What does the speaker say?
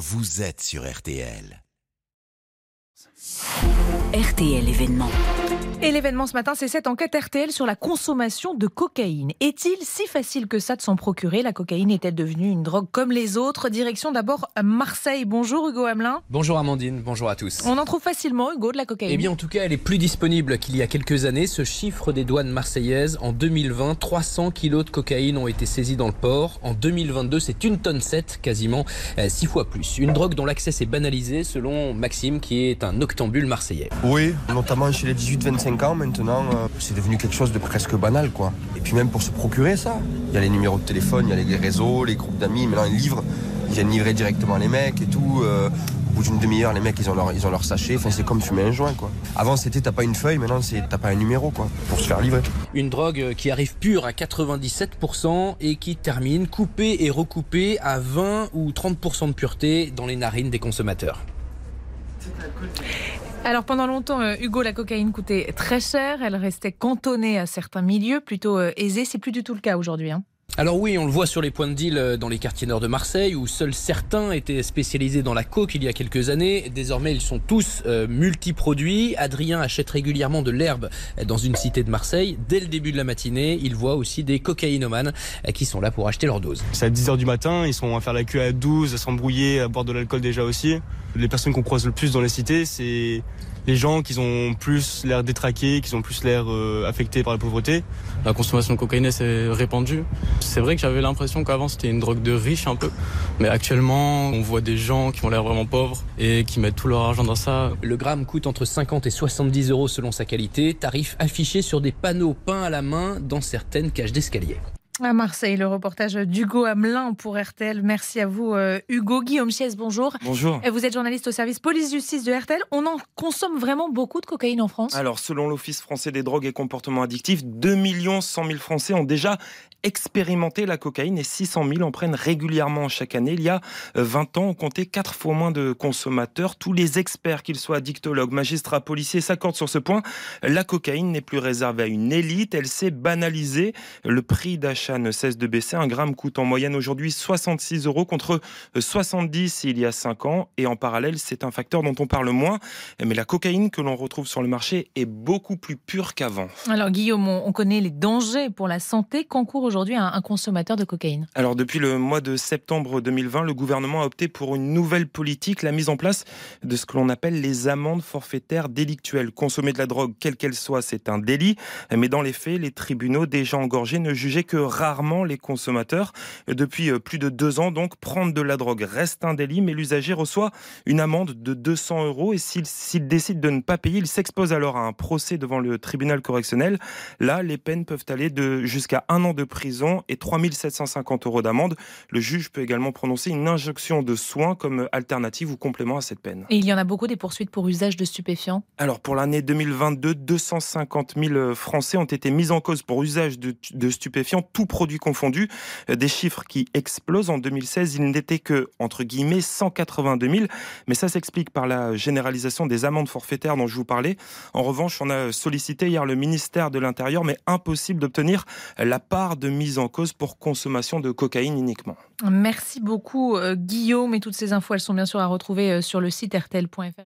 vous êtes sur RTL. RTL événement. Et l'événement ce matin, c'est cette enquête RTL sur la consommation de cocaïne. Est-il si facile que ça de s'en procurer? La cocaïne est-elle devenue une drogue comme les autres? Direction d'abord Marseille. Bonjour Hugo Hamelin. Bonjour Amandine, bonjour à tous. On en trouve facilement, Hugo, de la cocaïne Eh bien, en tout cas, elle est plus disponible qu'il y a quelques années. Ce chiffre des douanes marseillaises, en 2020, 300 kilos de cocaïne ont été saisis dans le port. En 2022, c'est une tonne 7, quasiment 6 fois plus. Une drogue dont l'accès s'est banalisé, selon Maxime, qui est un marseillais. Oui, notamment chez les 18-25 ans maintenant, euh, c'est devenu quelque chose de presque banal quoi. Et puis même pour se procurer ça, il y a les numéros de téléphone, il y a les réseaux, les groupes d'amis, maintenant ils livrent, ils viennent livrer directement les mecs et tout. euh, au bout d'une demi-heure, les mecs ils ont leur, ils ont leur sachet, enfin c'est comme fumer un joint quoi. Avant c'était t'as pas une feuille, maintenant c'est t'as pas un numéro quoi, pour se faire livrer. Une drogue qui arrive pure à 97% et qui termine coupée et recoupée à 20 ou 30% de pureté dans les narines des consommateurs. Alors pendant longtemps, euh, Hugo, la cocaïne coûtait très cher. Elle restait cantonnée à certains milieux plutôt euh, aisés. C'est plus du tout le cas aujourd'hui. hein. Alors oui, on le voit sur les points de deal euh, dans les quartiers nord de Marseille, où seuls certains étaient spécialisés dans la coke il y a quelques années. Désormais, ils sont tous euh, multiproduits. Adrien achète régulièrement de l'herbe dans une cité de Marseille. Dès le début de la matinée, il voit aussi des cocaïnomanes euh, qui sont là pour acheter leur dose. C'est à 10h du matin, ils sont à faire la queue à 12, à s'embrouiller, à boire de l'alcool déjà aussi. Les personnes qu'on croise le plus dans les cités, c'est les gens qui ont plus l'air détraqués, qui ont plus l'air euh, affectés par la pauvreté. La consommation de cocaïne s'est répandue. C'est vrai que j'avais l'impression qu'avant c'était une drogue de riches un peu, mais actuellement on voit des gens qui ont l'air vraiment pauvres et qui mettent tout leur argent dans ça. Le gramme coûte entre 50 et 70 euros selon sa qualité, tarif affiché sur des panneaux peints à la main dans certaines cages d'escalier. À Marseille, le reportage d'Hugo Hamelin pour RTL. Merci à vous, euh, Hugo. Guillaume Chies, bonjour. Bonjour. Euh, Vous êtes journaliste au service police-justice de RTL. On en consomme vraiment beaucoup de cocaïne en France Alors, selon l'Office français des drogues et comportements addictifs, 2 100 000 Français ont déjà expérimenté la cocaïne et 600 000 en prennent régulièrement chaque année. Il y a euh, 20 ans, on comptait 4 fois moins de consommateurs. Tous les experts, qu'ils soient addictologues, magistrats, policiers, s'accordent sur ce point. La cocaïne n'est plus réservée à une élite, elle s'est banalisée. Le prix d'achat ne cesse de baisser. Un gramme coûte en moyenne aujourd'hui 66 euros contre 70 il y a 5 ans. Et en parallèle, c'est un facteur dont on parle moins. Mais la cocaïne que l'on retrouve sur le marché est beaucoup plus pure qu'avant. Alors, Guillaume, on on connaît les dangers pour la santé qu'encourt aujourd'hui un, un consommateur de cocaïne? Alors depuis le mois de septembre 2020, le gouvernement a opté pour une nouvelle politique, la mise en place de ce que l'on appelle les amendes forfaitaires délictuelles. Consommer de la drogue, quelle qu'elle soit, c'est un délit, mais dans les faits, les tribunaux déjà engorgés ne jugeaient que rarement les consommateurs. Depuis euh, plus de deux ans, donc, prendre de la drogue reste un délit, mais l'usager reçoit une amende de 200 euros et s'il décide de ne pas payer, il s'expose alors à un procès devant le tribunal correctionnel. Là, les peines peuvent aller de jusqu'à un an de prison et 3750 euros d'amende. Le juge peut également prononcer une injonction de soins comme alternative ou complément à cette peine. Et il y en a beaucoup des poursuites pour usage de stupéfiants? Alors pour l'année 2022, 250 000 Français ont été mis en cause pour usage de, de stupéfiants, tout produit confondu. Euh, Des chiffres qui explosent. En 2016, il n'était que, entre guillemets, 182 000. Mais ça s'explique par la généralisation des amendes forfaitaires dont je vous parlais. En revanche, on a sollicité hier le ministère de l'Intérieur, mais impossible d'obtenir la part de mise en cause pour consommation de cocaïne uniquement. Merci beaucoup, euh, Guillaume. Et toutes ces infos, elles sont bien sûr à retrouver euh, sur le site rtl.fr.